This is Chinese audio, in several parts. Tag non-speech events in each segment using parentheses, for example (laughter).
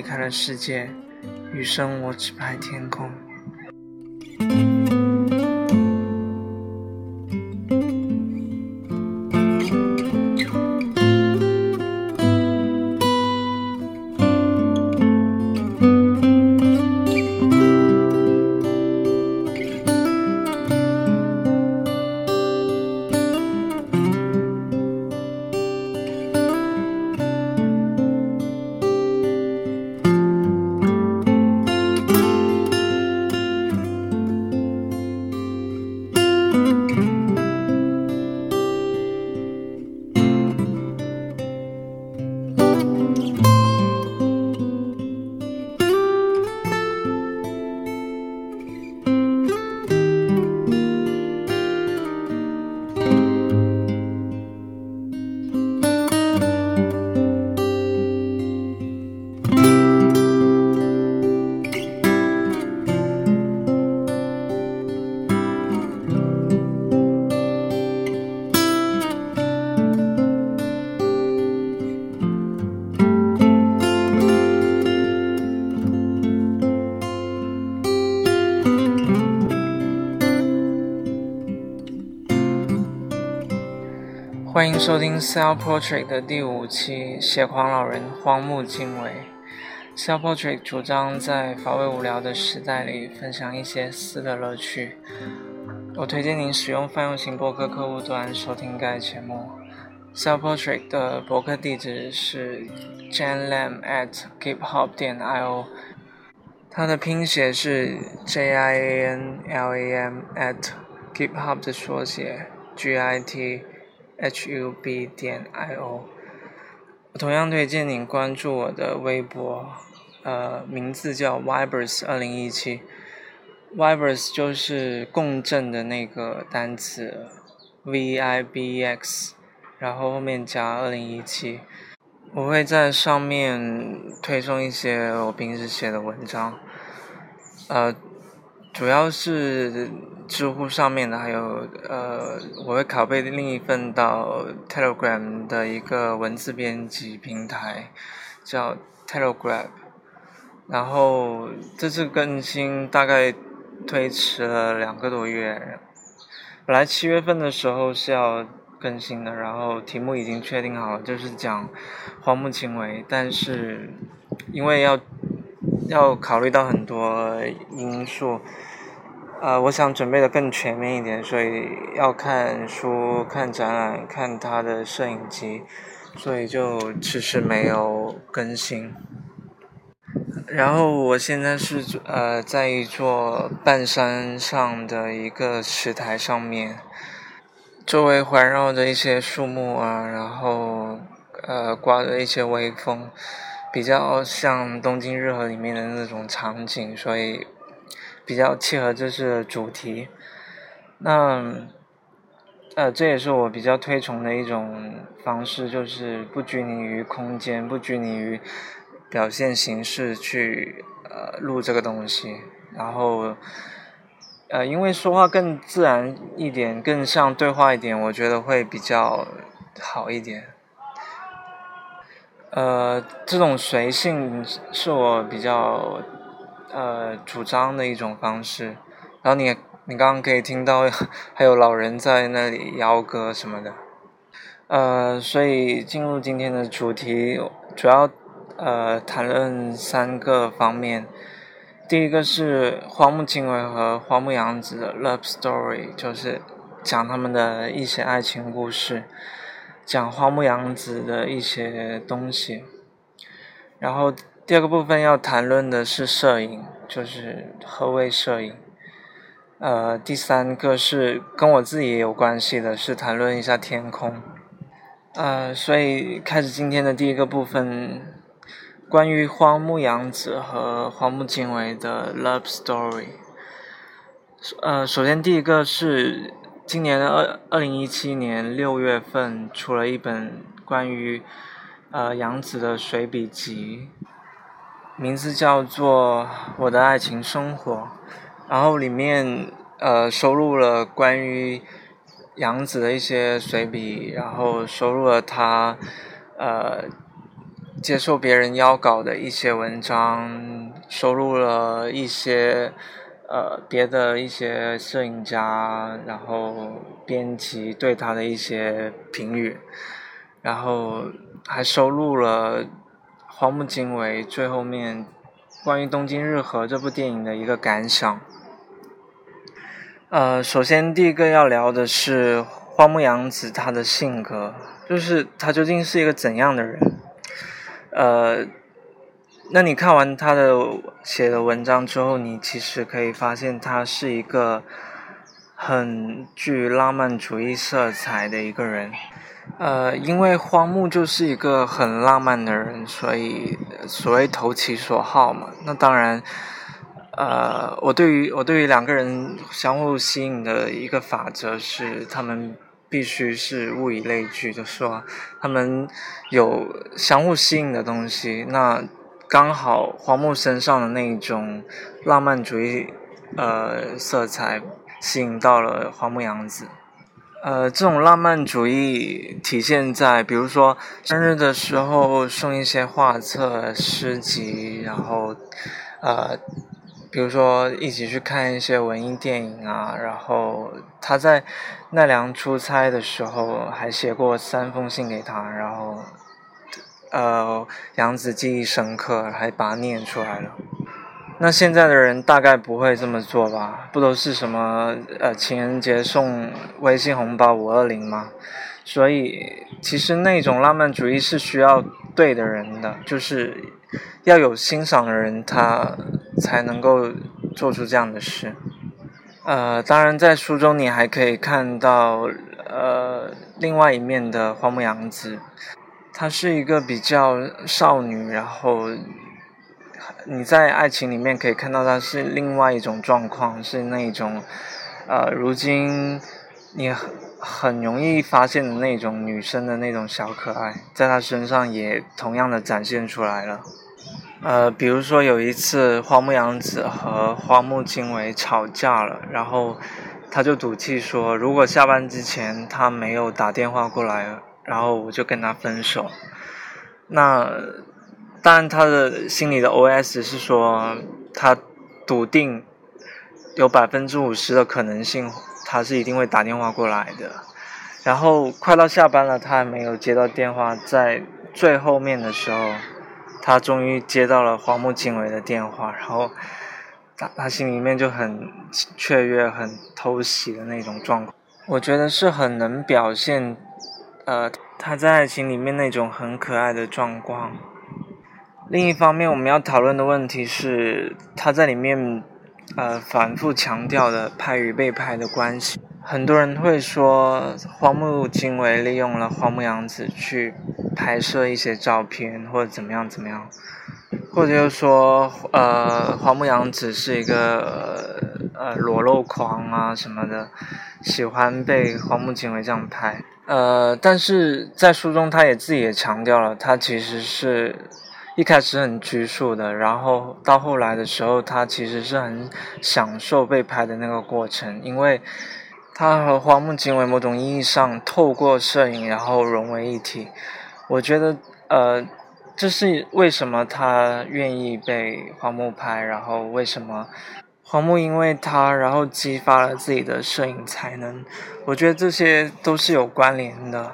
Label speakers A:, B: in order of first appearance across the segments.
A: 离开了世界，余生我只拍天空。欢迎收听《Self Portrait》的第五期，写狂老人荒木经惟。Self Portrait 主张在乏味无聊的时代里分享一些私的乐趣。我推荐您使用泛用型博客客户端收听该节目。Self Portrait 的博客地址是 janlam at giphop 点 io，它的拼写是 j i a n l a m at giphop 的缩写 g i t。Hub 点 io，同样推荐您关注我的微博，呃，名字叫 Vibers 二零一七，Vibers 就是共振的那个单词，V I B X，然后后面加二零一七，我会在上面推送一些我平时写的文章，呃。主要是知乎上面的，还有呃，我会拷贝另一份到 Telegram 的一个文字编辑平台，叫 Telegram。然后这次更新大概推迟了两个多月，本来七月份的时候是要更新的，然后题目已经确定好，就是讲荒木经惟，但是因为要。要考虑到很多因素，呃，我想准备的更全面一点，所以要看书、看展览、看他的摄影集，所以就迟迟没有更新。然后我现在是呃在一座半山上的一个石台上面，周围环绕着一些树木啊，然后呃刮着一些微风。比较像东京日和里面的那种场景，所以比较契合这次主题。那呃，这也是我比较推崇的一种方式，就是不拘泥于空间，不拘泥于表现形式去呃录这个东西。然后呃，因为说话更自然一点，更像对话一点，我觉得会比较好一点。呃，这种随性是我比较呃主张的一种方式。然后你你刚刚可以听到还有老人在那里摇歌什么的。呃，所以进入今天的主题，主要呃谈论三个方面。第一个是荒木经惟和荒木阳子的 love story，就是讲他们的一些爱情故事。讲花木洋子的一些东西，然后第二个部分要谈论的是摄影，就是何为摄影。呃，第三个是跟我自己也有关系的，是谈论一下天空。呃，所以开始今天的第一个部分，关于荒木洋子和荒木经惟的 love story。呃，首先第一个是。今年的二二零一七年六月份出了一本关于呃杨子的随笔集，名字叫做《我的爱情生活》，然后里面呃收录了关于杨子的一些随笔，然后收录了他呃接受别人邀稿的一些文章，收录了一些呃别的一些摄影家，然后编辑对他的一些评语，然后还收录了荒木经惟最后面关于《东京日和》这部电影的一个感想。呃，首先第一个要聊的是荒木阳子她的性格，就是她究竟是一个怎样的人？呃，那你看完他的写的文章之后，你其实可以发现他是一个很具浪漫主义色彩的一个人。呃，因为荒木就是一个很浪漫的人，所以所谓投其所好嘛。那当然，呃，我对于我对于两个人相互吸引的一个法则是，他们。必须是物以类聚，就说他们有相互吸引的东西。那刚好荒木身上的那一种浪漫主义呃色彩吸引到了荒木洋子。呃，这种浪漫主义体现在，比如说生日的时候送一些画册、诗集，然后呃。比如说一起去看一些文艺电影啊，然后他在奈良出差的时候还写过三封信给他，然后呃杨子记忆深刻，还把它念出来了。那现在的人大概不会这么做吧？不都是什么呃情人节送微信红包五二零吗？所以其实那种浪漫主义是需要对的人的，就是要有欣赏的人他。才能够做出这样的事。呃，当然，在书中你还可以看到呃另外一面的荒木阳子，她是一个比较少女，然后你在爱情里面可以看到她是另外一种状况，是那种呃如今你很容易发现的那种女生的那种小可爱，在她身上也同样的展现出来了。呃，比如说有一次花木阳子和花木经惟吵架了，然后他就赌气说，如果下班之前他没有打电话过来，然后我就跟他分手。那当然他的心里的 OS 是说，他笃定有百分之五十的可能性他是一定会打电话过来的。然后快到下班了，他还没有接到电话，在最后面的时候。他终于接到了荒木经惟的电话，然后他他心里面就很雀跃、很偷喜的那种状况。我觉得是很能表现，呃，他在爱情里面那种很可爱的状况。另一方面，我们要讨论的问题是他在里面呃反复强调的拍与被拍的关系。很多人会说荒木经惟利用了荒木阳子去。拍摄一些照片或者怎么样怎么样，或者又说呃荒木阳子是一个呃裸露狂啊什么的，喜欢被荒木经惟这样拍。呃，但是在书中他也自己也强调了，他其实是一开始很拘束的，然后到后来的时候，他其实是很享受被拍的那个过程，因为他和荒木经为某种意义上透过摄影然后融为一体。我觉得，呃，这是为什么他愿意被荒木拍，然后为什么荒木因为他，然后激发了自己的摄影才能。我觉得这些都是有关联的。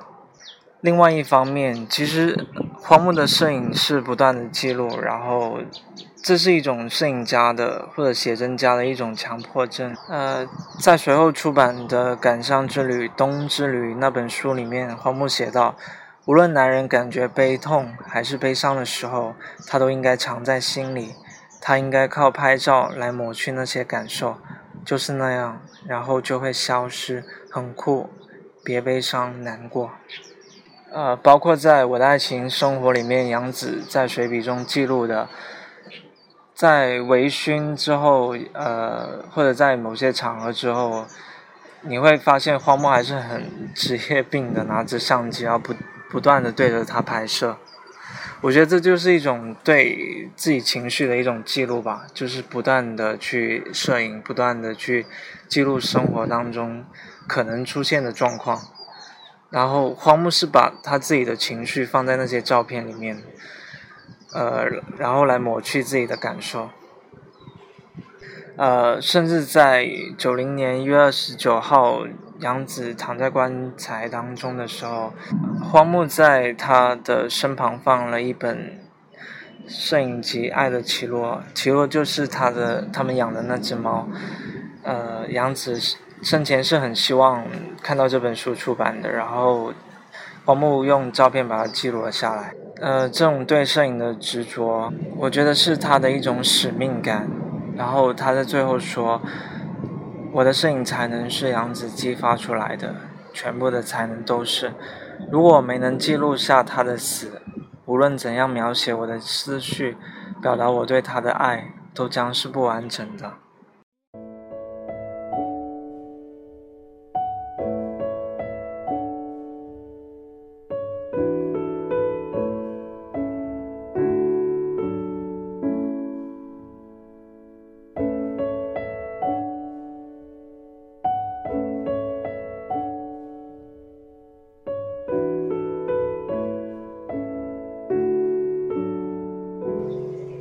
A: 另外一方面，其实荒木的摄影是不断的记录，然后这是一种摄影家的或者写真家的一种强迫症。呃，在随后出版的《感伤之旅》《冬之旅》那本书里面，荒木写道。无论男人感觉悲痛还是悲伤的时候，他都应该藏在心里。他应该靠拍照来抹去那些感受，就是那样，然后就会消失，很酷。别悲伤难过。呃，包括在我的爱情生活里面，杨子在随笔中记录的，在微醺之后，呃，或者在某些场合之后，你会发现荒漠还是很职业病的，拿着相机啊不。不断的对着他拍摄，我觉得这就是一种对自己情绪的一种记录吧，就是不断的去摄影，不断的去记录生活当中可能出现的状况。然后荒木是把他自己的情绪放在那些照片里面，呃，然后来抹去自己的感受。呃，甚至在九零年一月二十九号，杨子躺在棺材当中的时候，荒木在他的身旁放了一本摄影集《爱的奇洛》，奇洛就是他的他们养的那只猫。呃，杨子生前是很希望看到这本书出版的，然后荒木用照片把它记录了下来。呃，这种对摄影的执着，我觉得是他的一种使命感。然后他在最后说：“我的摄影才能是杨子激发出来的，全部的才能都是。如果我没能记录下他的死，无论怎样描写我的思绪，表达我对他的爱，都将是不完整的。”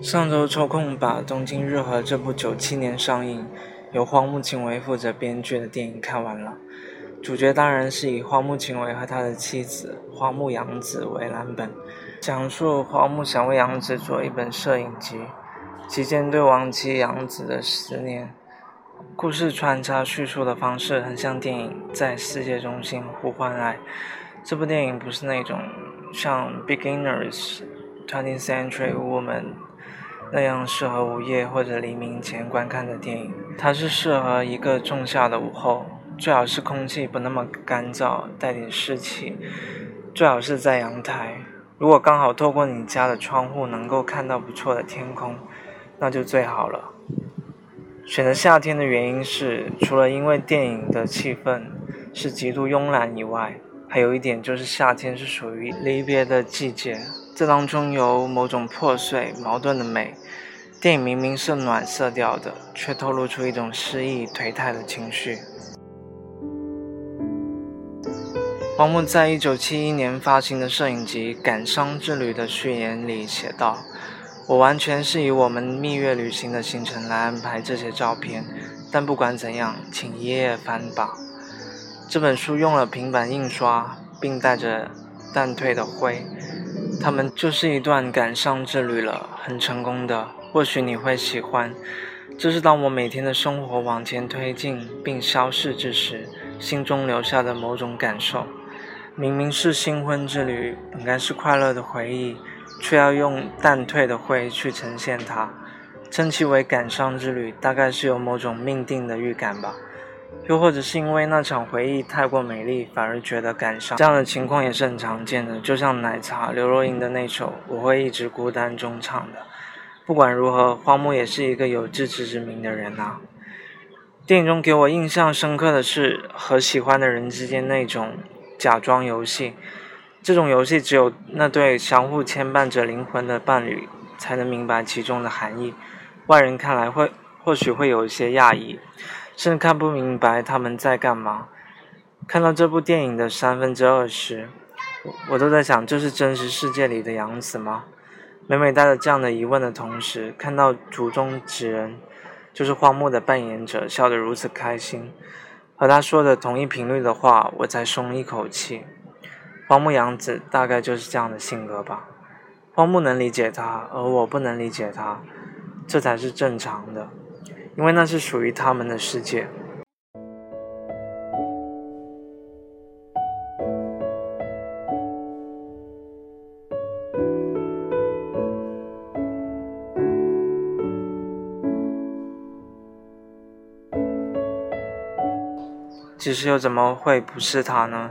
A: 上周抽空把《东京日和》这部九七年上映、由荒木经惟负责编剧的电影看完了。主角当然是以荒木经惟和他的妻子荒木阳子为蓝本，讲述荒木想为阳子做一本摄影集，期间对亡妻阳子的思念。故事穿插叙述的方式很像电影《在世界中心呼唤爱》。这部电影不是那种像《Beginners》、《Twentieth Century Woman》。那样适合午夜或者黎明前观看的电影，它是适合一个仲夏的午后，最好是空气不那么干燥，带点湿气，最好是在阳台。如果刚好透过你家的窗户能够看到不错的天空，那就最好了。选择夏天的原因是，除了因为电影的气氛是极度慵懒以外，还有一点就是夏天是属于离别的季节。这当中有某种破碎、矛盾的美。电影明明是暖色调的，却透露出一种失意、颓态的情绪。王木在一九七一年发行的摄影集《感伤之旅》的序言里写道：“我完全是以我们蜜月旅行的行程来安排这些照片，但不管怎样，请一页翻吧。”这本书用了平板印刷，并带着淡褪的灰。他们就是一段感伤之旅了，很成功的。或许你会喜欢。这是当我每天的生活往前推进并消逝之时，心中留下的某种感受。明明是新婚之旅，本该是快乐的回忆，却要用淡褪的灰去呈现它。称其为感伤之旅，大概是有某种命定的预感吧。又或者是因为那场回忆太过美丽，反而觉得感伤，这样的情况也是很常见的。就像奶茶刘若英的那首《我会一直孤单》中唱的。不管如何，荒木也是一个有自知之明的人啊。电影中给我印象深刻的是和喜欢的人之间那种假装游戏，这种游戏只有那对相互牵绊着灵魂的伴侣才能明白其中的含义，外人看来会或许会有一些讶异。甚至看不明白他们在干嘛。看到这部电影的三分之二时，我都在想：这是真实世界里的杨子吗？每每带着这样的疑问的同时，看到主中之人，就是荒木的扮演者笑得如此开心，和他说的同一频率的话，我才松一口气。荒木杨子大概就是这样的性格吧。荒木能理解他，而我不能理解他，这才是正常的。因为那是属于他们的世界。其实又怎么会不是他呢？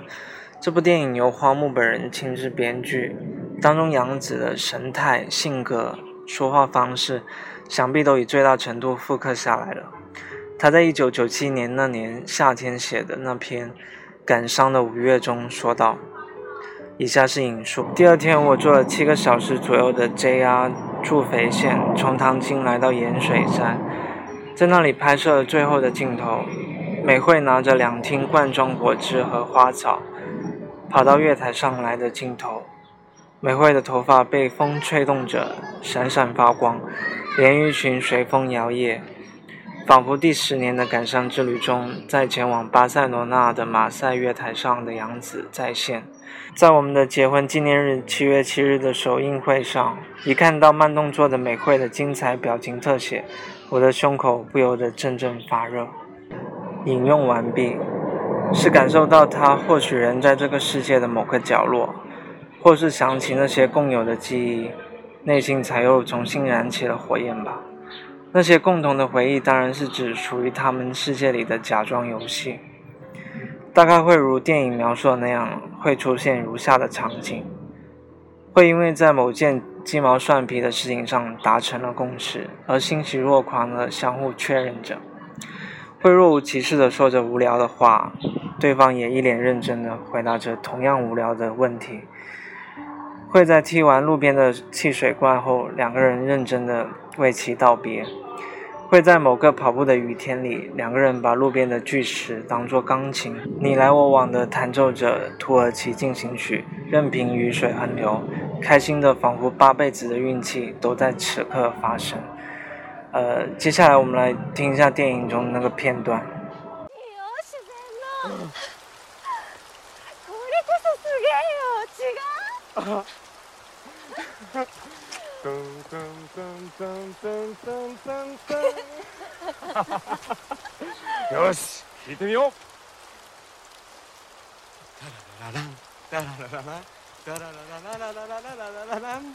A: 这部电影由荒木本人亲自编剧，当中杨子的神态、性格、说话方式。想必都以最大程度复刻下来了。他在一九九七年那年夏天写的那篇《感伤的五月》中说道：“以下是引述：第二天，我坐了七个小时左右的 JR 筑肥线，从唐津来到盐水山，在那里拍摄了最后的镜头。美惠拿着两听罐装果汁和花草，跑到月台上来的镜头。美惠的头发被风吹动着，闪闪发光。”连衣裙随风摇曳。仿佛第十年的感伤之旅中在前往巴塞罗那的马赛月台上的杨子再现。在我们的结婚纪念日七月七日的首映会上一看到慢动作的美惠的精彩表情特写我的胸口不由得阵阵发热。引用完毕是感受到他或许人在这个世界的某个角落或是想起那些共有的记忆。内心才又重新燃起了火焰吧，那些共同的回忆当然是指属于他们世界里的假装游戏，大概会如电影描述的那样，会出现如下的场景。会因为在某件鸡毛蒜皮的事情上达成了共识，而欣喜若狂的相互确认着。会若无其事的说着无聊的话，对方也一脸认真的回答着同样无聊的问题。会在踢完路边的汽水罐后，两个人认真的为其道别；会在某个跑步的雨天里，两个人把路边的巨石当做钢琴，你来我往的弹奏着土耳其进行曲，任凭雨水横流，开心的仿佛八辈子的运气都在此刻发生。呃，接下来我们来听一下电影中的那个片段。(laughs)
B: よし聞いてみよう。ラララン。ララララン。ラララララララララララン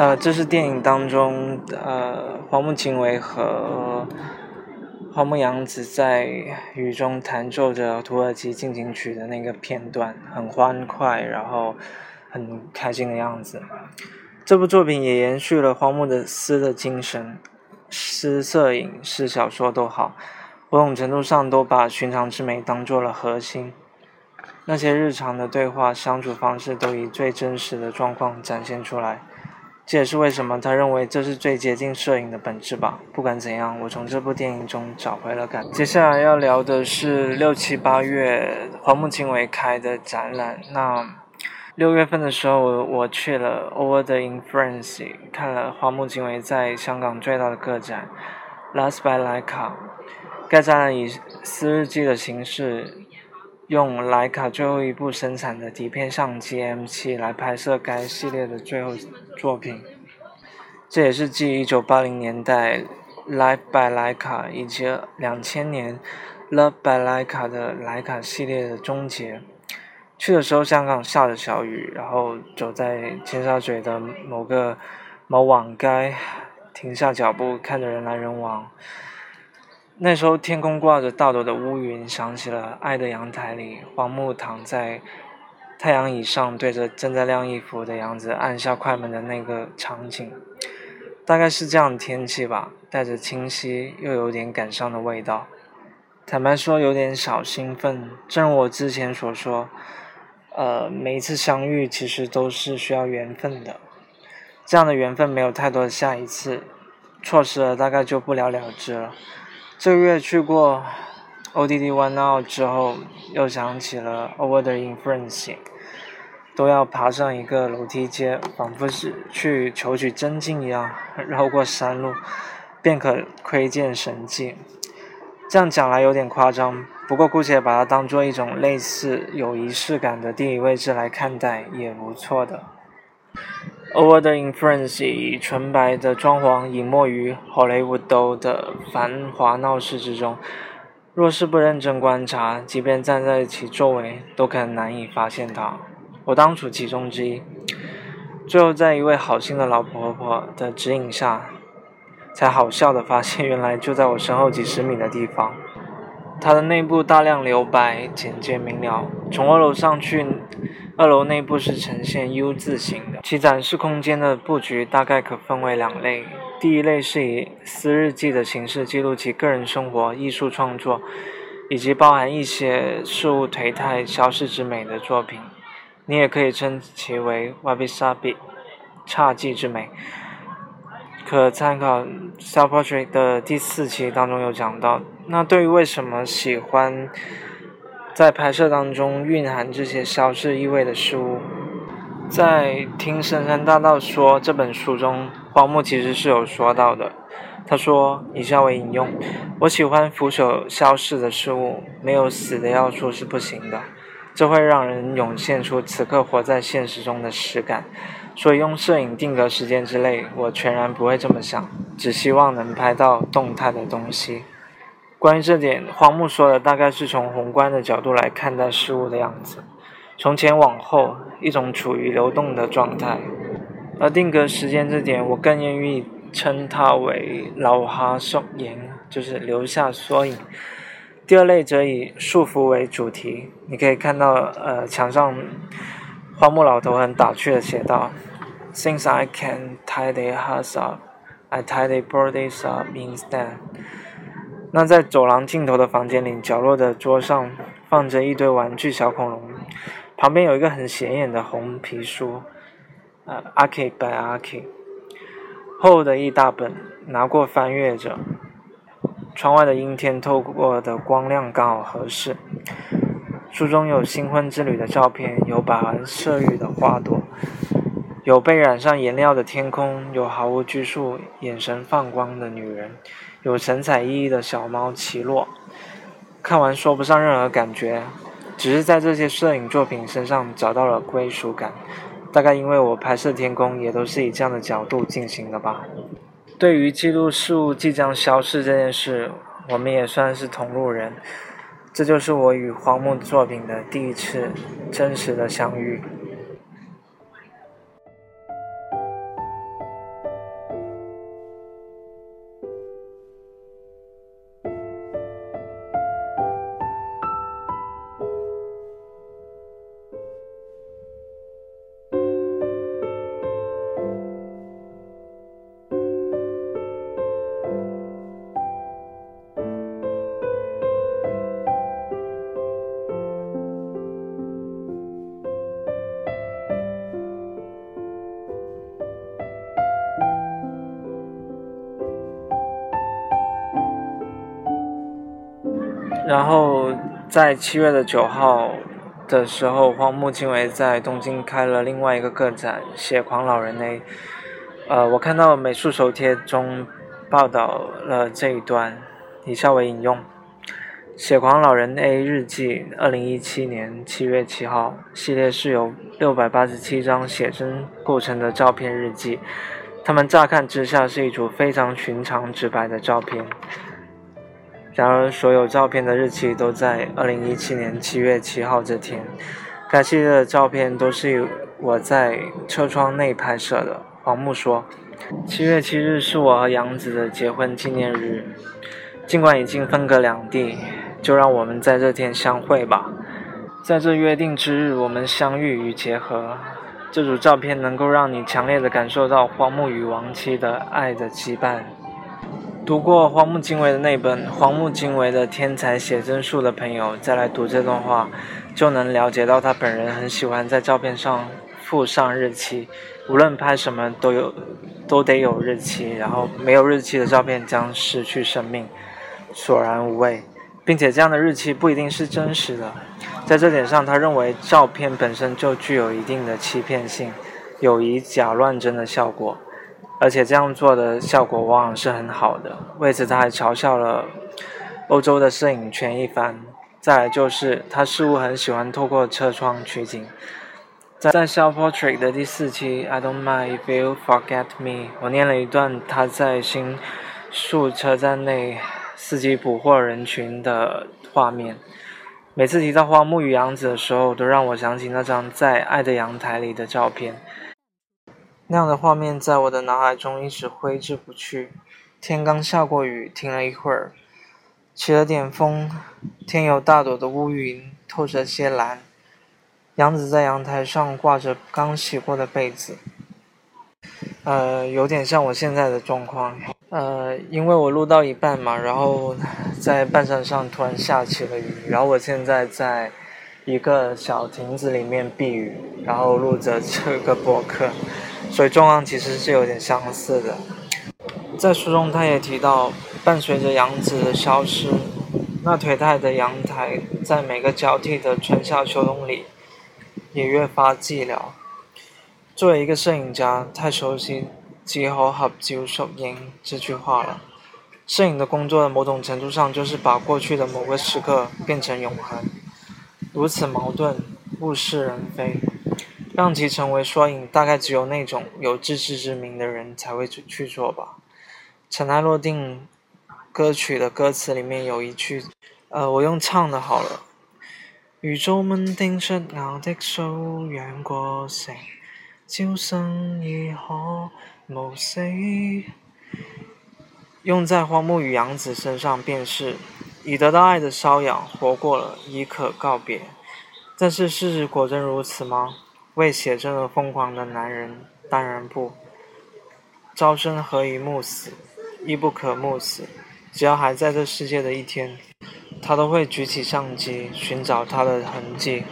A: 呃，这是电影当中呃荒木经惟和荒木阳子在雨中弹奏着土耳其进行曲的那个片段，很欢快，然后很开心的样子。这部作品也延续了荒木的诗的精神，诗、摄影、诗、小说都好，某种程度上都把寻常之美当做了核心。那些日常的对话、相处方式都以最真实的状况展现出来。这也是为什么他认为这是最接近摄影的本质吧。不管怎样，我从这部电影中找回了感。接下来要聊的是六七八月黄木经纬开的展览。那六月份的时候，我去了 Over the Influence，看了黄木经纬在香港最大的个展 Last by Leica。该展览以私日记的形式，用徕卡最后一部生产的底片相机 M7 来拍摄该系列的最后。作品，这也是继1980年代 Live by 徕卡以及2000年 Love by 徕卡的徕卡系列的终结。去的时候，香港下着小雨，然后走在尖沙咀的某个某网街，停下脚步，看着人来人往。那时候天空挂着大朵的乌云，想起了《爱的阳台》里黄木躺在。太阳椅上对着正在晾衣服的杨子按下快门的那个场景，大概是这样的天气吧，带着清晰又有点感伤的味道。坦白说，有点小兴奋。正如我之前所说，呃，每一次相遇其实都是需要缘分的。这样的缘分没有太多的下一次，错失了大概就不了了之了。这个月去过 ODD One Now 之后，又想起了 Over the Influence。都要爬上一个楼梯阶，仿佛是去求取真经一样，绕过山路，便可窥见神迹。这样讲来有点夸张，不过姑且把它当做一种类似有仪式感的地理位置来看待，也不错的。Over the Influence 以纯白的装潢隐没于 Hollywood 的繁华闹市之中。若是不认真观察，即便站在其周围，都可能难以发现它。我当处其中之一。最后，在一位好心的老婆婆的指引下，才好笑的发现，原来就在我身后几十米的地方。它的内部大量留白，简洁明了。从二楼上去，二楼内部是呈现 U 字形的。其展示空间的布局大概可分为两类：第一类是以私日记的形式记录其个人生活、艺术创作，以及包含一些事物颓态、消逝之美的作品。你也可以称其为 wabi sabi，侘寂之美。可参考《Self Portrait》的第四期当中有讲到。那对于为什么喜欢在拍摄当中蕴含这些消逝意味的事物，在听深山大道说这本书中，荒木其实是有说到的。他说：“以下为引用，我喜欢腐朽消逝的事物，没有死的要素是不行的，这会让人涌现出此刻活在现实中的实感。”所以用摄影定格时间之类，我全然不会这么想，只希望能拍到动态的东西。关于这点，荒木说的大概是从宏观的角度来看待事物的样子，从前往后，一种处于流动的状态。而定格时间这点，我更愿意称它为老哈送言，就是留下缩影。第二类则以束缚为主题，你可以看到，呃，墙上荒木老头很打趣的写道。Since I can tie the house up, I tie the bodies up instead. 那在走廊尽头的房间里，角落的桌上放着一堆玩具小恐龙，旁边有一个很显眼的红皮书，呃，Aki by Aki，厚的一大本，拿过翻阅着。窗外的阴天透过的光亮刚好合适。书中有新婚之旅的照片，有百玩色域的花朵。有被染上颜料的天空，有毫无拘束、眼神放光的女人，有神采奕奕的小猫奇洛。看完说不上任何感觉，只是在这些摄影作品身上找到了归属感。大概因为我拍摄天空也都是以这样的角度进行的吧。对于记录事物即将消逝这件事，我们也算是同路人。这就是我与荒木作品的第一次真实的相遇。在七月的九号的时候，荒木经惟在东京开了另外一个个展《血狂老人 A》。呃，我看到美术手帖中报道了这一段，以下为引用：《血狂老人 A 日记》，二零一七年七月七号，系列是由六百八十七张写真构成的照片日记。他们乍看之下是一组非常寻常直白的照片。然而，所有照片的日期都在二零一七年七月七号这天。该系列的照片都是我在车窗内拍摄的。黄木说：“七月七日是我和杨子的结婚纪念日。尽管已经分隔两地，就让我们在这天相会吧。在这约定之日，我们相遇与结合。这组照片能够让你强烈的感受到荒木与亡妻的爱的羁绊。”读过荒木经惟的那本《荒木经惟的天才写真术》的朋友，再来读这段话，就能了解到他本人很喜欢在照片上附上日期，无论拍什么都有，都得有日期，然后没有日期的照片将失去生命，索然无味，并且这样的日期不一定是真实的。在这点上，他认为照片本身就具有一定的欺骗性，有以假乱真的效果。而且这样做的效果往往是很好的。为此，他还嘲笑了欧洲的摄影圈一番。再来就是，他似乎很喜欢透过车窗取景。在在 Self Portrait 的第四期，I don't mind if you forget me，我念了一段他在新宿车站内伺机捕获人群的画面。每次提到花木与洋子的时候，都让我想起那张在《爱的阳台》里的照片。那样的画面在我的脑海中一直挥之不去。天刚下过雨，停了一会儿，起了点风，天有大朵的乌云，透着些蓝。杨子在阳台上挂着刚洗过的被子，呃，有点像我现在的状况。呃，因为我录到一半嘛，然后在半山上突然下起了雨，然后我现在在一个小亭子里面避雨，然后录着这个博客，所以状况其实是有点相似的。在书中，他也提到，伴随着杨子的消失，那颓态的阳台在每个交替的春夏秋冬里也越发寂寥。作为一个摄影家，太熟悉。几何合照属影这句话了。摄影的工作，某种程度上就是把过去的某个时刻变成永恒。如此矛盾，物是人非，让其成为缩影，大概只有那种有自知之明的人才会去去做吧。尘埃落定歌曲的歌词里面有一句，呃，我用唱的好了。如早蚊叮出我的搔痒过城，朝生亦可。某谁用在荒木与杨子身上，便是已得到爱的瘙痒，活过了，已可告别。但是事实果真如此吗？为写这个疯狂的男人，当然不。朝生何以暮死？亦不可暮死。只要还在这世界的一天，他都会举起相机，寻找他的痕迹。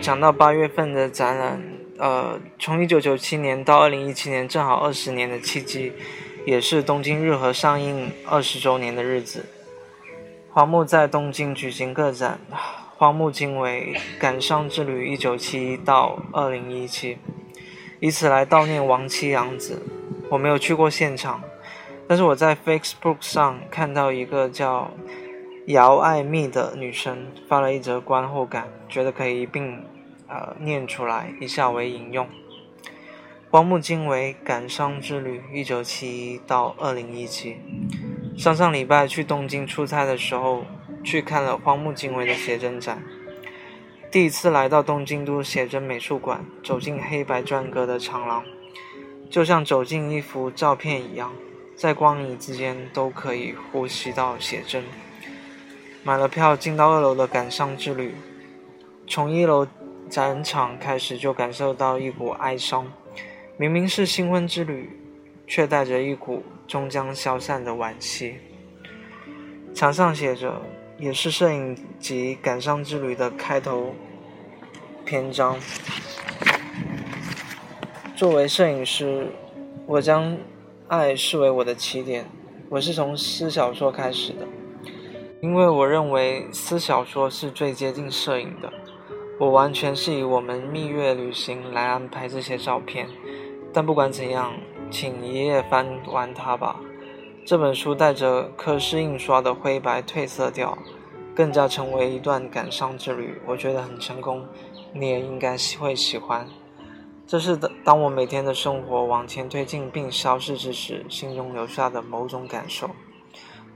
A: 讲到八月份的展览，呃，从一九九七年到二零一七年，正好二十年的契机，也是东京日和上映二十周年的日子。荒木在东京举行个展，《荒木经惟感伤之旅一九七一到二零一七》，以此来悼念亡妻洋子。我没有去过现场，但是我在 Facebook 上看到一个叫。姚爱蜜的女生发了一则观后感，觉得可以一并呃念出来，以下为引用：荒木经惟感伤之旅，一九七一到二零一七。上上礼拜去东京出差的时候，去看了荒木经惟的写真展。第一次来到东京都写真美术馆，走进黑白篆刻的长廊，就像走进一幅照片一样，在光影之间都可以呼吸到写真。买了票进到二楼的感伤之旅，从一楼展场开始就感受到一股哀伤。明明是新婚之旅，却带着一股终将消散的惋惜。墙上写着，也是摄影集《感伤之旅》的开头篇章。作为摄影师，我将爱视为我的起点。我是从诗小说开始的。因为我认为私小说是最接近摄影的，我完全是以我们蜜月旅行来安排这些照片。但不管怎样，请一页翻完它吧。这本书带着刻式印刷的灰白褪色调，更加成为一段感伤之旅。我觉得很成功，你也应该会喜欢。这是当当我每天的生活往前推进并消逝之时，心中留下的某种感受。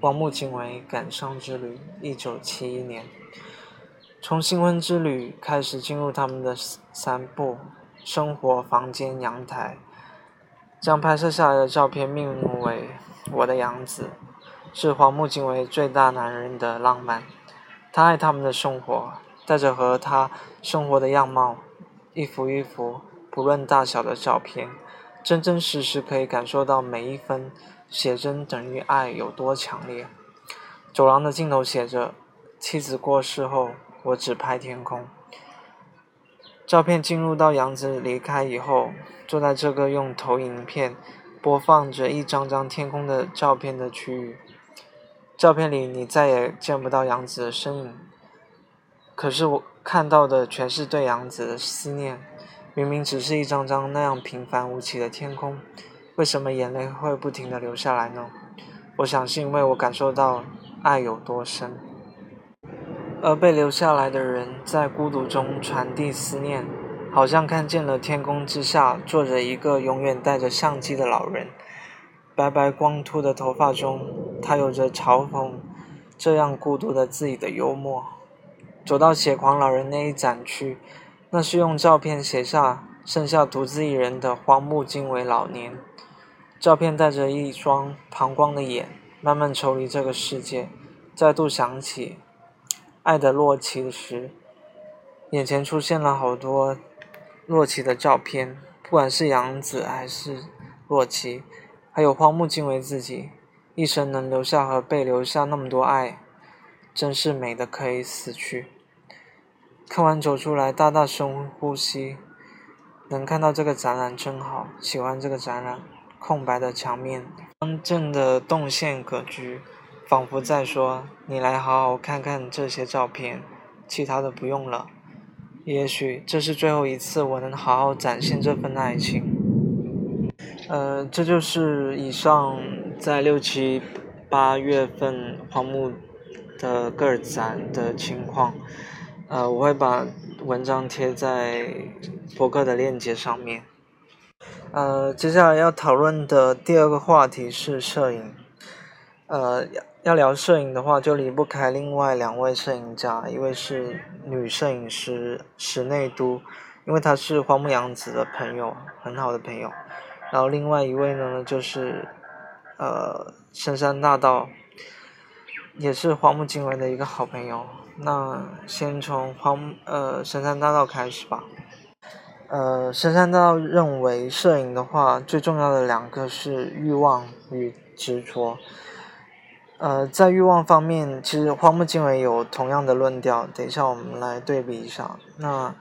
A: 荒木经惟感伤之旅，一九七一年。从新婚之旅开始，进入他们的三部生活房间阳台，将拍摄下来的照片命名为《我的杨子》，是荒木经惟最大男人的浪漫。他爱他们的生活，带着和他生活的样貌，一幅一幅不论大小的照片，真真实实可以感受到每一分。写真等于爱有多强烈？走廊的尽头写着：“妻子过世后，我只拍天空。”照片进入到杨子离开以后，坐在这个用投影片播放着一张张天空的照片的区域。照片里你再也见不到杨子的身影，可是我看到的全是对杨子的思念。明明只是一张张那样平凡无奇的天空，为什么眼泪会不停的流下来呢？我想是因为我感受到爱有多深。而被留下来的人在孤独中传递思念，好像看见了天空之下坐着一个永远带着相机的老人。白白光秃的头发中，他有着嘲讽这样孤独的自己的幽默。走到血狂老人那一展区，那是用照片写下剩下独自一人的荒木经惟老年。照片带着一双膀胱的眼，慢慢抽离这个世界，再度想起。爱的洛奇时，眼前出现了好多洛奇的照片，不管是杨子还是洛奇，还有荒木经惟自己，一生能留下和被留下那么多爱，真是美的可以死去。看完走出来，大大深呼吸，能看到这个展览真好，喜欢这个展览，空白的墙面，方正的动线格局。仿佛在说：“你来好好看看这些照片，其他的不用了。也许这是最后一次我能好好展现这份爱情。”呃，这就是以上在六七八月份荒木的个展的情况。呃，我会把文章贴在博客的链接上面。呃，接下来要讨论的第二个话题是摄影。呃。要要聊摄影的话，就离不开另外两位摄影家，一位是女摄影师石内都，因为她是荒木阳子的朋友，很好的朋友。然后另外一位呢，就是呃深山大道，也是荒木经惟的一个好朋友。那先从荒呃深山大道开始吧。呃，深山大道认为摄影的话，最重要的两个是欲望与执着。呃，在欲望方面，其实荒木经惟有同样的论调。等一下，我们来对比一下。那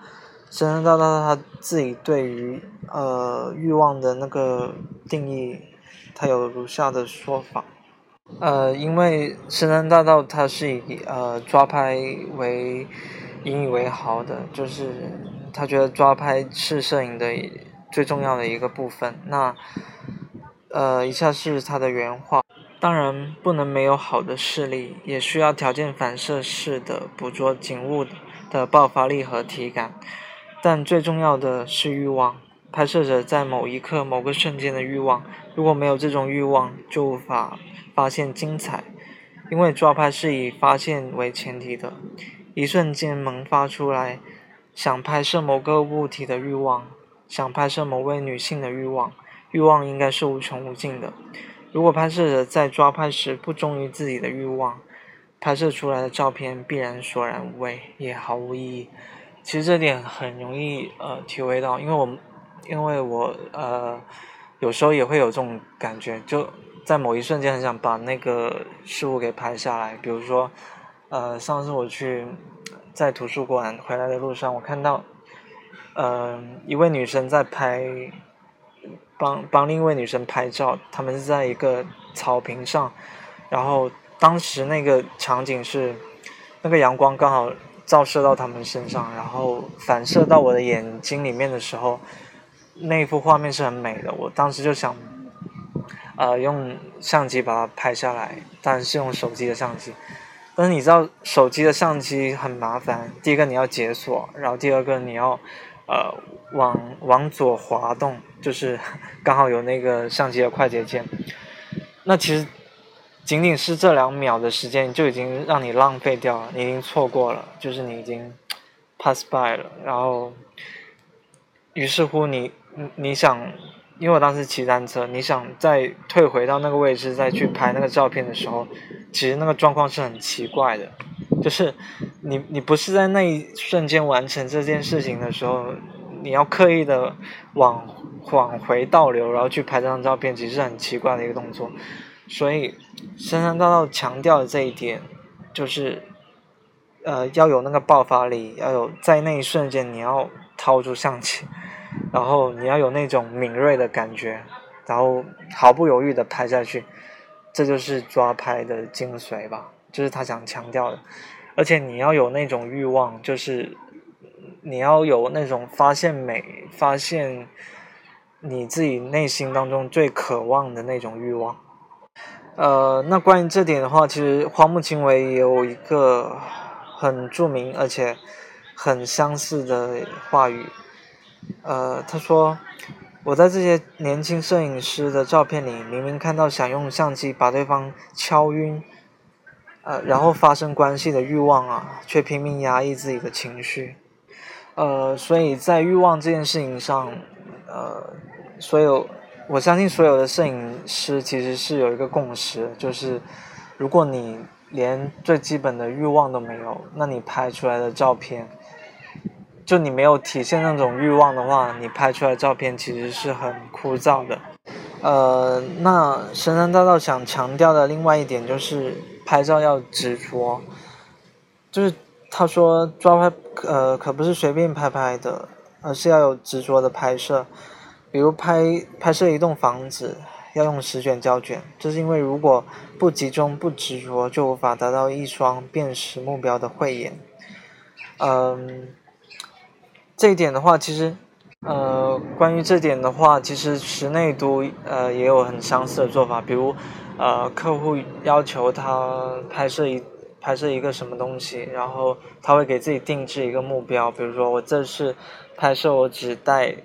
A: 深山大道他自己对于呃欲望的那个定义，他有如下的说法。呃，因为深山大道他是以呃抓拍为引以为豪的，就是他觉得抓拍是摄影的最重要的一个部分。那呃，以下是他的原话。当然不能没有好的视力，也需要条件反射式的捕捉景物的爆发力和体感。但最重要的是欲望，拍摄者在某一刻、某个瞬间的欲望。如果没有这种欲望，就无法发现精彩。因为抓拍是以发现为前提的，一瞬间萌发出来想拍摄某个物体的欲望，想拍摄某位女性的欲望，欲望应该是无穷无尽的。如果拍摄者在抓拍时不忠于自己的欲望，拍摄出来的照片必然索然无味，也毫无意义。其实这点很容易呃体会到，因为我因为我呃有时候也会有这种感觉，就在某一瞬间很想把那个事物给拍下来。比如说呃上次我去在图书馆回来的路上，我看到呃一位女生在拍。帮帮另一位女生拍照，他们是在一个草坪上，然后当时那个场景是，那个阳光刚好照射到他们身上，然后反射到我的眼睛里面的时候，那幅画面是很美的。我当时就想，呃，用相机把它拍下来，但是用手机的相机。但是你知道手机的相机很麻烦，第一个你要解锁，然后第二个你要。呃，往往左滑动，就是 (laughs) 刚好有那个相机的快捷键。那其实仅仅是这两秒的时间，就已经让你浪费掉了，你已经错过了，就是你已经 pass by 了。然后，于是乎你你想，因为我当时骑单车，你想再退回到那个位置再去拍那个照片的时候，其实那个状况是很奇怪的。就是你，你不是在那一瞬间完成这件事情的时候，你要刻意的往往回倒流，然后去拍这张照片，其实是很奇怪的一个动作。所以深山大道强调的这一点，就是呃要有那个爆发力，要有在那一瞬间你要掏出相机，然后你要有那种敏锐的感觉，然后毫不犹豫的拍下去，这就是抓拍的精髓吧，就是他想强调的。而且你要有那种欲望，就是你要有那种发现美、发现你自己内心当中最渴望的那种欲望。呃，那关于这点的话，其实荒木经惟也有一个很著名而且很相似的话语。呃，他说：“我在这些年轻摄影师的照片里，明明看到想用相机把对方敲晕，呃，然后发生关系的欲望啊，却拼命压抑自己的情绪。呃，所以在欲望这件事情上，呃，所有。”我相信所有的摄影师其实是有一个共识，就是如果你连最基本的欲望都没有，那你拍出来的照片，就你没有体现那种欲望的话，你拍出来的照片其实是很枯燥的。呃，那神山大道想强调的另外一点就是拍照要执着，就是他说抓拍呃可不是随便拍拍的，而是要有执着的拍摄。比如拍拍摄一栋房子，要用十卷胶卷，这是因为如果不集中不执着，就无法达到一双辨识目标的慧眼。嗯，这一点的话，其实，呃，关于这点的话，其实室内都呃也有很相似的做法。比如，呃，客户要求他拍摄一拍摄一个什么东西，然后他会给自己定制一个目标，比如说我这次拍摄我只带。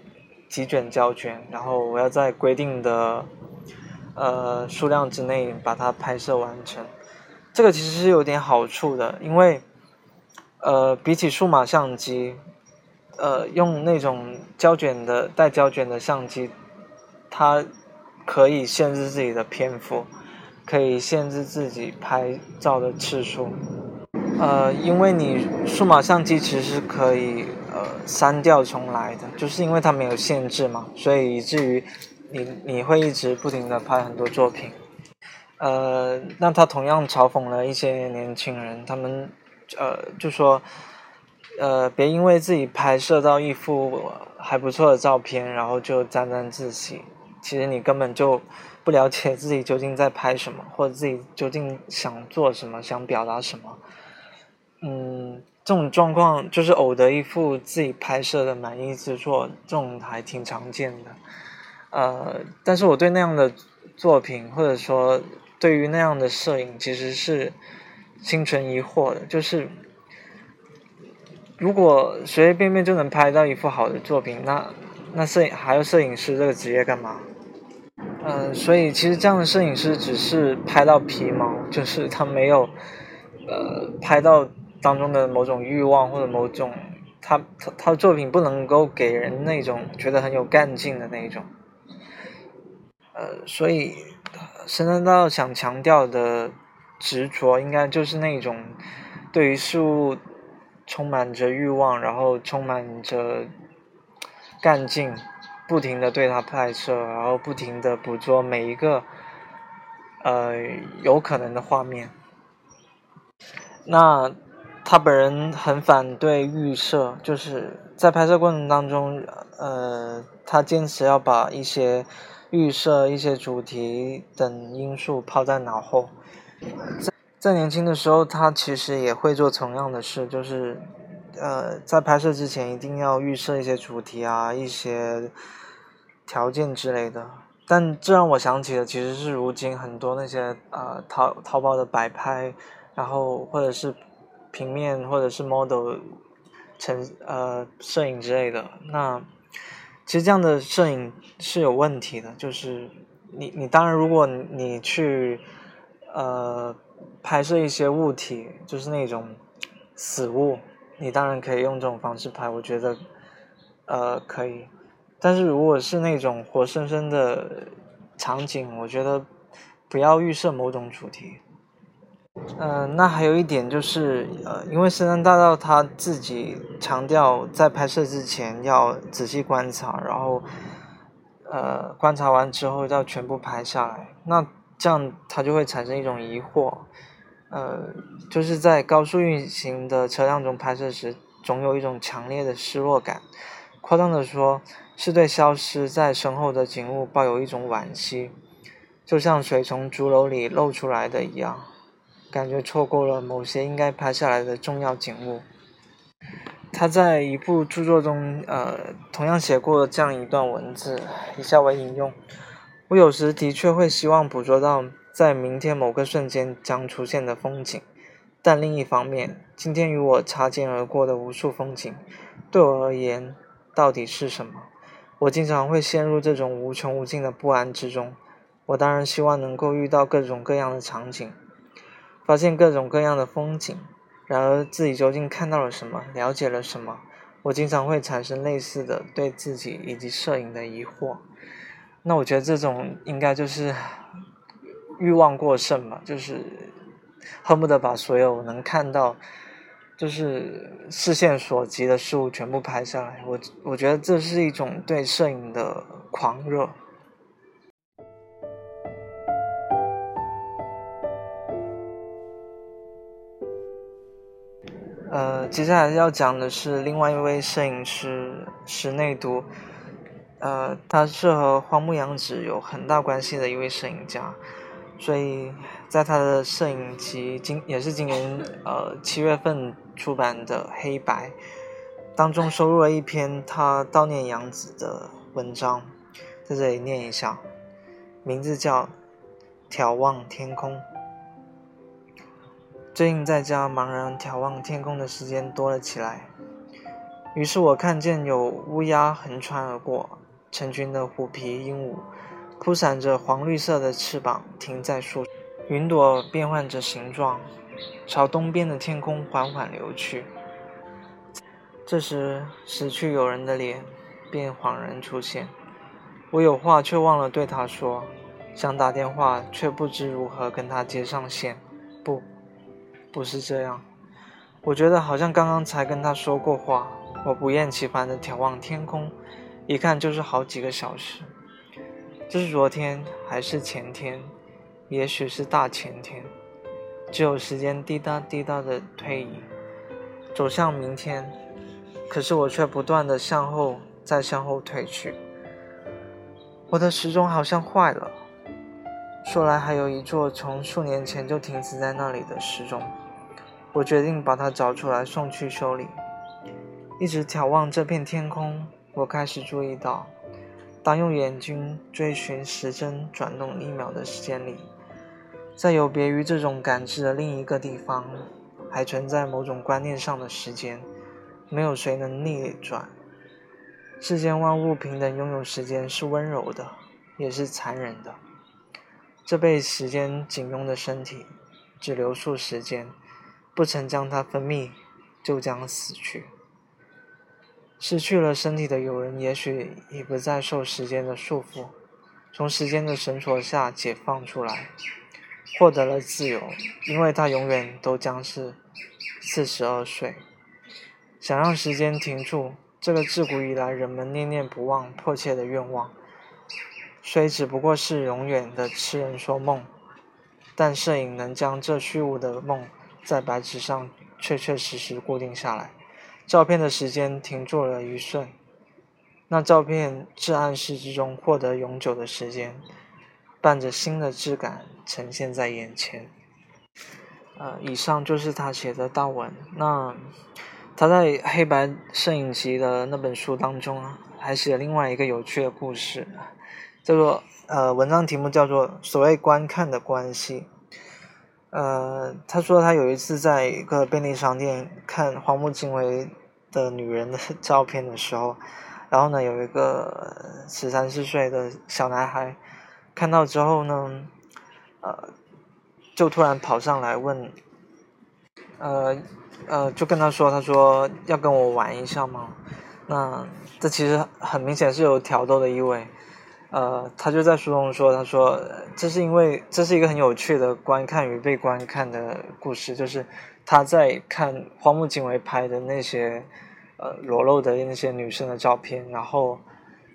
A: 几卷胶卷，然后我要在规定的呃数量之内把它拍摄完成。这个其实是有点好处的，因为呃比起数码相机，呃用那种胶卷的带胶卷的相机，它可以限制自己的篇幅，可以限制自己拍照的次数。呃，因为你数码相机其实是可以呃删掉重来的，就是因为它没有限制嘛，所以以至于你你会一直不停的拍很多作品。呃，那他同样嘲讽了一些年轻人，他们呃就说，呃别因为自己拍摄到一幅还不错的照片，然后就沾沾自喜，其实你根本就不了解自己究竟在拍什么，或者自己究竟想做什么，想表达什么。嗯，这种状况就是偶得一幅自己拍摄的满意之作，这种还挺常见的。呃，但是我对那样的作品，或者说对于那样的摄影，其实是心存疑惑的。就是如果随随便便就能拍到一幅好的作品，那那摄影还要摄影师这个职业干嘛？嗯，所以其实这样的摄影师只是拍到皮毛，就是他没有呃拍到。当中的某种欲望或者某种，他他他的作品不能够给人那种觉得很有干劲的那一种，呃，所以深圳大道想强调的执着，应该就是那种对于事物充满着欲望，然后充满着干劲，不停的对他拍摄，然后不停的捕捉每一个呃有可能的画面，那。他本人很反对预设，就是在拍摄过程当中，呃，他坚持要把一些预设、一些主题等因素抛在脑后。在年轻的时候，他其实也会做同样的事，就是呃，在拍摄之前一定要预设一些主题啊、一些条件之类的。但这让我想起了，其实是如今很多那些呃淘淘宝的摆拍，然后或者是。平面或者是 model 成呃摄影之类的，那其实这样的摄影是有问题的。就是你你当然如果你去呃拍摄一些物体，就是那种死物，你当然可以用这种方式拍，我觉得呃可以。但是如果是那种活生生的场景，我觉得不要预设某种主题。嗯，那还有一点就是，呃，因为深山大道他自己强调，在拍摄之前要仔细观察，然后，呃，观察完之后要全部拍下来。那这样他就会产生一种疑惑，呃，就是在高速运行的车辆中拍摄时，总有一种强烈的失落感，夸张的说，是对消失在身后的景物抱有一种惋惜，就像水从竹篓里漏出来的一样，感觉错过了某些应该拍下来的重要景物。他在一部著作中，呃，同样写过这样一段文字，以下为引用：我有时的确会希望捕捉到在明天某个瞬间将出现的风景，但另一方面，今天与我擦肩而过的无数风景，对我而言，到底是什么？我经常会陷入这种无穷无尽的不安之中。我当然希望能够遇到各种各样的场景，发现各种各样的风景。然而，自己究竟看到了什么，了解了什么？我经常会产生类似的对自己以及摄影的疑惑。那我觉得这种应该就是欲望过剩嘛，就是恨不得把所有能看到，就是视线所及的事物全部拍下来。我我觉得这是一种对摄影的狂热。呃，接下来要讲的是另外一位摄影师石内都，呃，他是和荒木阳子有很大关系的一位摄影家，所以在他的摄影集今也是今年呃七月份出版的《黑白》当中收录了一篇他悼念杨子的文章，在这里念一下，名字叫《眺望天空》。最近在家茫然眺望天空的时间多了起来，于是我看见有乌鸦横穿而过，成群的虎皮鹦鹉铺散着黄绿色的翅膀停在树，云朵变换着形状，朝东边的天空缓缓流去。这时，死去友人的脸便恍然出现，我有话却忘了对他说，想打电话却不知如何跟他接上线，不。不是这样，我觉得好像刚刚才跟他说过话。我不厌其烦地眺望天空，一看就是好几个小时。这是昨天还是前天？也许是大前天。只有时间滴答滴答的推移，走向明天。可是我却不断的向后，再向后退去。我的时钟好像坏了。说来还有一座从数年前就停止在那里的时钟。我决定把它找出来送去修理。一直眺望这片天空，我开始注意到，当用眼睛追寻时针转动一秒的时间里，在有别于这种感知的另一个地方，还存在某种观念上的时间。没有谁能逆转。世间万物平等拥有时间，是温柔的，也是残忍的。这被时间紧拥的身体，只留数时间。不曾将它分泌，就将死去。失去了身体的友人，也许已不再受时间的束缚，从时间的绳索下解放出来，获得了自由，因为他永远都将是四十二岁。想让时间停住，这个自古以来人们念念不忘、迫切的愿望，虽只不过是永远的痴人说梦，但摄影能将这虚无的梦。在白纸上确确实实固定下来，照片的时间停住了一瞬，那照片至暗室之中获得永久的时间，伴着新的质感呈现在眼前。呃，以上就是他写的大文。那他在黑白摄影集的那本书当中啊，还写了另外一个有趣的故事，叫做呃，文章题目叫做《所谓观看的关系》。呃，他说他有一次在一个便利商店看荒木经惟的女人的 (laughs) 照片的时候，然后呢，有一个十三四岁的小男孩看到之后呢，呃，就突然跑上来问，呃呃，就跟他说，他说要跟我玩一下吗？那这其实很明显是有挑逗的意味。呃，他就在书中说，他说这是因为这是一个很有趣的观看与被观看的故事，就是他在看荒木经惟拍的那些呃裸露的那些女生的照片，然后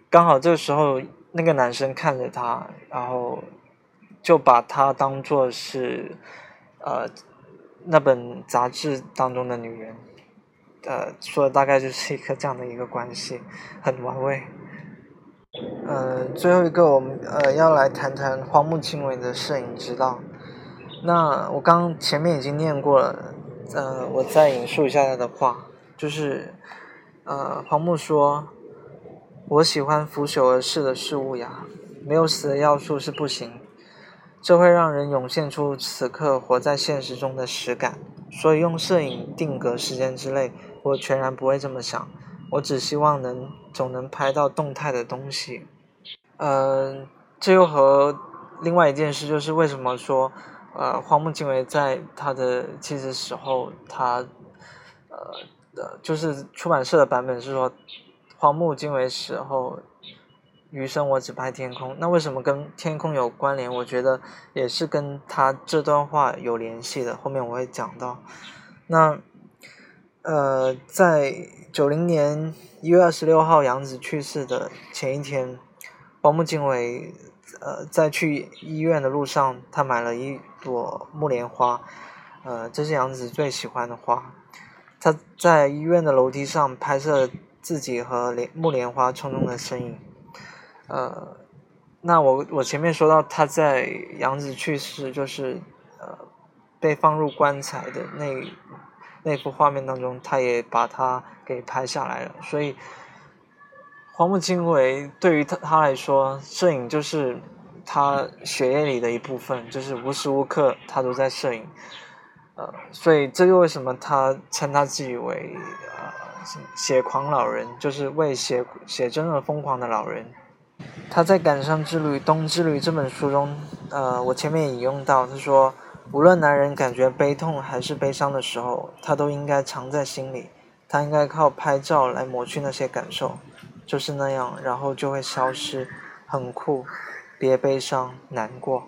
A: 刚好这个时候那个男生看着他，然后就把他当做是呃那本杂志当中的女人，呃，说的大概就是一个这样的一个关系，很玩味。嗯，最后一个我们呃要来谈谈荒木经惟的摄影之道。那我刚前面已经念过了，呃，我再引述一下他的话，就是呃，荒木说：“我喜欢腐朽而逝的事物呀，没有死的要素是不行，这会让人涌现出此刻活在现实中的实感。所以用摄影定格时间之类，我全然不会这么想。我只希望能总能拍到动态的东西。呃，这又和另外一件事就是为什么说。”呃，荒木经惟在他的妻子死后，他，呃，呃，就是出版社的版本是说，荒木经惟死后，余生我只拍天空。那为什么跟天空有关联？我觉得也是跟他这段话有联系的。后面我会讲到。那，呃，在九零年一月二十六号杨子去世的前一天，荒木经惟。呃，在去医院的路上，他买了一朵木莲花，呃，这是杨子最喜欢的花。他在医院的楼梯上拍摄自己和莲木莲花匆匆的身影。呃，那我我前面说到他在杨子去世，就是呃被放入棺材的那那幅画面当中，他也把它给拍下来了，所以。荒木经惟对于他他来说，摄影就是他血液里的一部分，就是无时无刻他都在摄影。呃，所以这就为什么他称他自己为呃写狂老人，就是为写写真而疯狂的老人。他在《感伤之旅：冬之旅》这本书中，呃，我前面引用到，他说，无论男人感觉悲痛还是悲伤的时候，他都应该藏在心里，他应该靠拍照来抹去那些感受。就是那样，然后就会消失，很酷，别悲伤难过。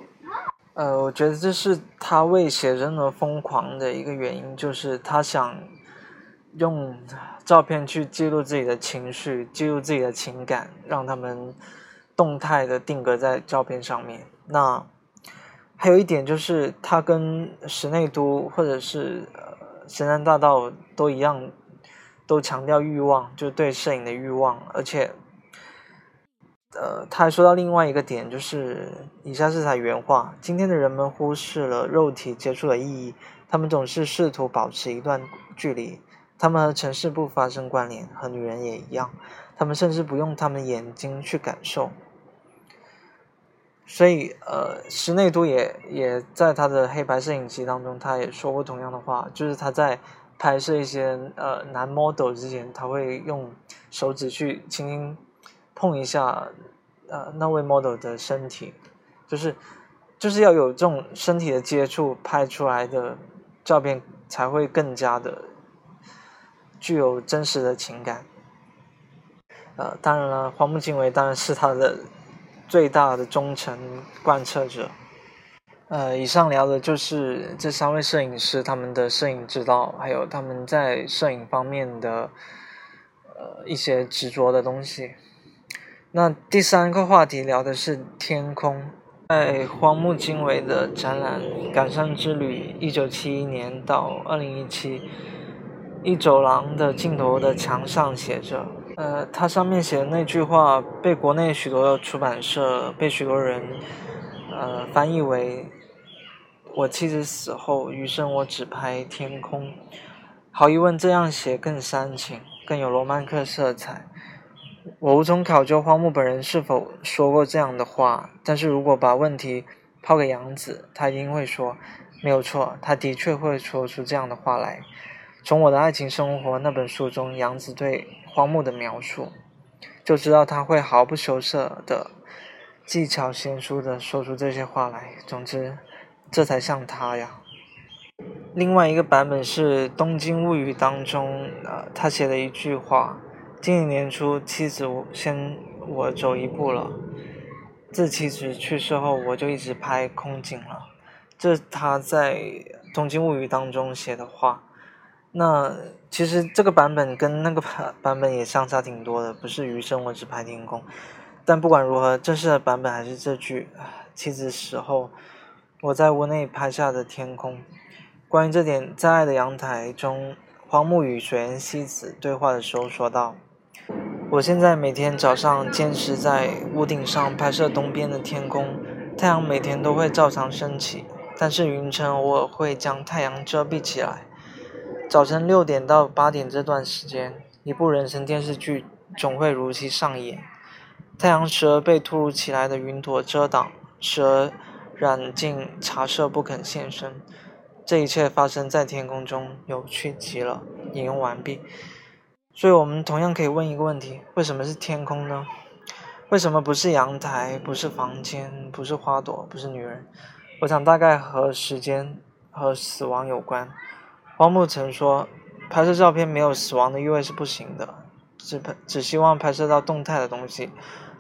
A: 呃，我觉得这是他为写真而疯狂的一个原因，就是他想用照片去记录自己的情绪，记录自己的情感，让他们动态的定格在照片上面。那还有一点就是，他跟石内都或者是神山大道都一样。都强调欲望，就是对摄影的欲望，而且，呃，他还说到另外一个点，就是以下是他原话：今天的人们忽视了肉体接触的意义，他们总是试图保持一段距离，他们和城市不发生关联，和女人也一样，他们甚至不用他们的眼睛去感受。所以，呃，施内都也也在他的黑白摄影集当中，他也说过同样的话，就是他在。拍摄一些呃男 model 之前，他会用手指去轻轻碰一下呃那位 model 的身体，就是就是要有这种身体的接触，拍出来的照片才会更加的具有真实的情感。呃，当然了，荒木经惟当然是他的最大的忠诚贯彻者。呃，以上聊的就是这三位摄影师他们的摄影之道，还有他们在摄影方面的呃一些执着的东西。那第三个话题聊的是天空，在荒木经惟的展览《感伤之旅》一九七一年到二零一七，一走廊的尽头的墙上写着，呃，它上面写的那句话被国内许多出版社被许多人呃翻译为。我妻子死后，余生我只拍天空。毫无疑问，这样写更煽情，更有罗曼克色彩。我无从考究荒木本人是否说过这样的话，但是如果把问题抛给杨子，他一定会说，没有错，他的确会说出这样的话来。从我的爱情生活那本书中，杨子对荒木的描述，就知道他会毫不羞涩的、技巧娴熟的说出这些话来。总之。这才像他呀。另外一个版本是《东京物语》当中，呃，他写的一句话：“今年年初，妻子先我走一步了。自妻子去世后，我就一直拍空景了。”这是他在《东京物语》当中写的话。那其实这个版本跟那个版版本也相差挺多的，不是余生我只拍天空。但不管如何，正式的版本还是这句：“妻子死后。”我在屋内拍下的天空。关于这点，在爱的阳台中，荒木与水原希子对话的时候说道：“我现在每天早上坚持在屋顶上拍摄东边的天空，太阳每天都会照常升起，但是云层偶尔会将太阳遮蔽起来。早晨六点到八点这段时间，一部人生电视剧总会如期上演。太阳时而被突如其来的云朵遮挡，时而染尽茶色不肯现身。”这一切发生在天空中，有趣极了。引用完毕。所以，我们同样可以问一个问题：为什么是天空呢？为什么不是阳台，不是房间，不是花朵，不是女人？我想大概和时间和死亡有关。荒木曾说，拍摄照片没有死亡的意味是不行的，只拍只希望拍摄到动态的东西，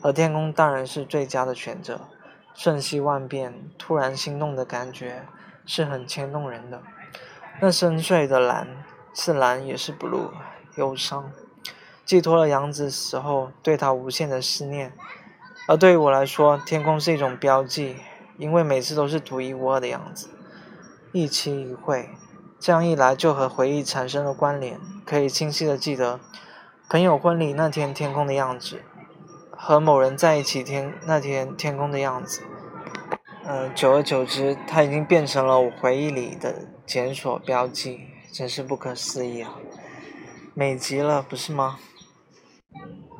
A: 而天空当然是最佳的选择。瞬息万变，突然心动的感觉。是很牵动人的，那深邃的蓝是蓝也是 blue，忧伤，寄托了杨子死后对他无限的思念。而对于我来说，天空是一种标记，因为每次都是独一无二的样子，一期一会，这样一来就和回忆产生了关联，可以清晰的记得朋友婚礼那天天空的样子，和某人在一起天那天天空的样子。呃，久而久之，它已经变成了我回忆里的检索标记，真是不可思议啊！美极了，不是吗？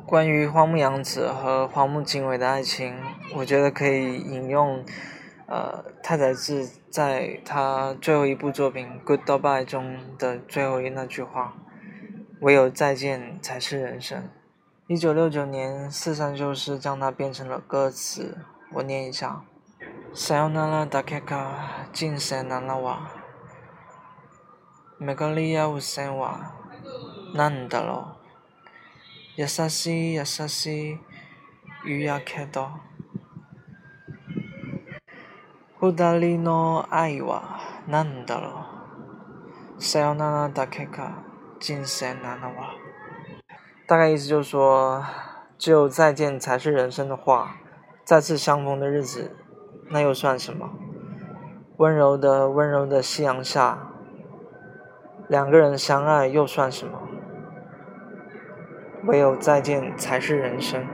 A: 关于荒木阳子和荒木经惟的爱情，我觉得可以引用，呃，太宰治在他最后一部作品《Goodbye》中的最后一那句話：“唯有再見才是人生。”一九六九年，四三修斯将它变成了歌詞，我念一下。さよならだけが人生ならは巡り合う線は 何だろう優しい優しい夕焼けど二人の愛は何だろうさよならだけが人生ならは大概意思就是说，只有再见才是人生的话，再次相逢的日子那又算什么？温柔的温柔的夕阳下，两个人相爱又算什么？ 唯有再见才是人生。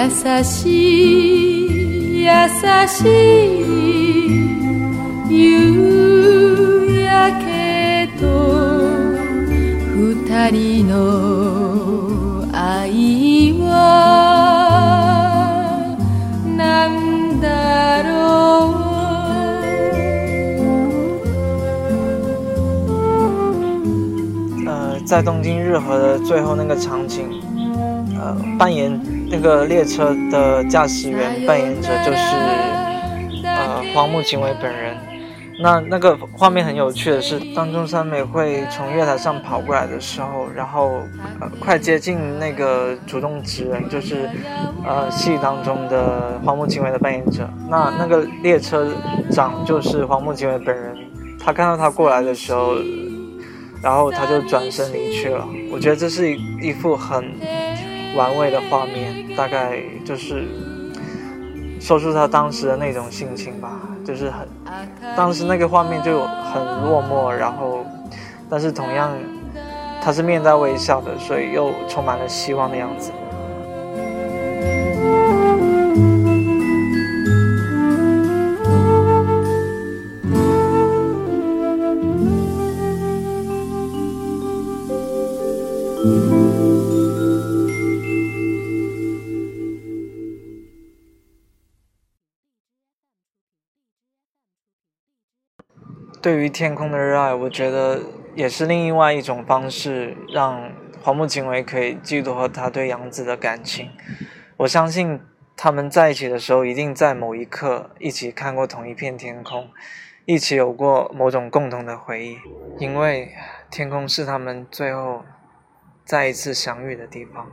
C: 優しい優しい夕焼けと二人の愛は何だろ
A: う呃，在东京日和的最后那个场景，呃，扮演 那个列车的驾驶员扮演者就是呃荒木经惟本人。那那个画面很有趣的是，当中山美惠从月台上跑过来的时候，然后呃快接近那个主动职人，就是呃戏当中的荒木经惟的扮演者。那那个列车长就是荒木经惟本人。他看到他过来的时候，
D: 然后他就转身离去了。我觉得这是一一幅很玩味的画面，大概就是说出他当时的那种心情吧，就是很当时那个画面就很落寞，然后但是同样他是面带微笑的，所以又充满了希望的样子。对于天空的热爱，我觉得也是另外一种方式，让黄木槿为可以寄托他对杨子的感情。我相信他们在一起的时候，一定在某一刻一起看过同一片天空，一起有过某种共同的回忆，因为天空是他们最后再一次相遇的地方。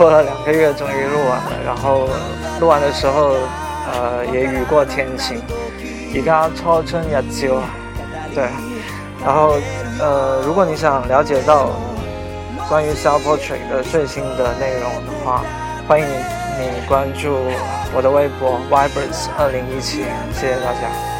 D: 拖了两个月，终于录完了。然后录完的时候，呃，也雨过天晴。而家初春日照，对。然后呃，如果你想了解到关于 sapporo 的最新的内容的话，欢迎你关注我的微博 Vibers 二零一七，谢谢大家。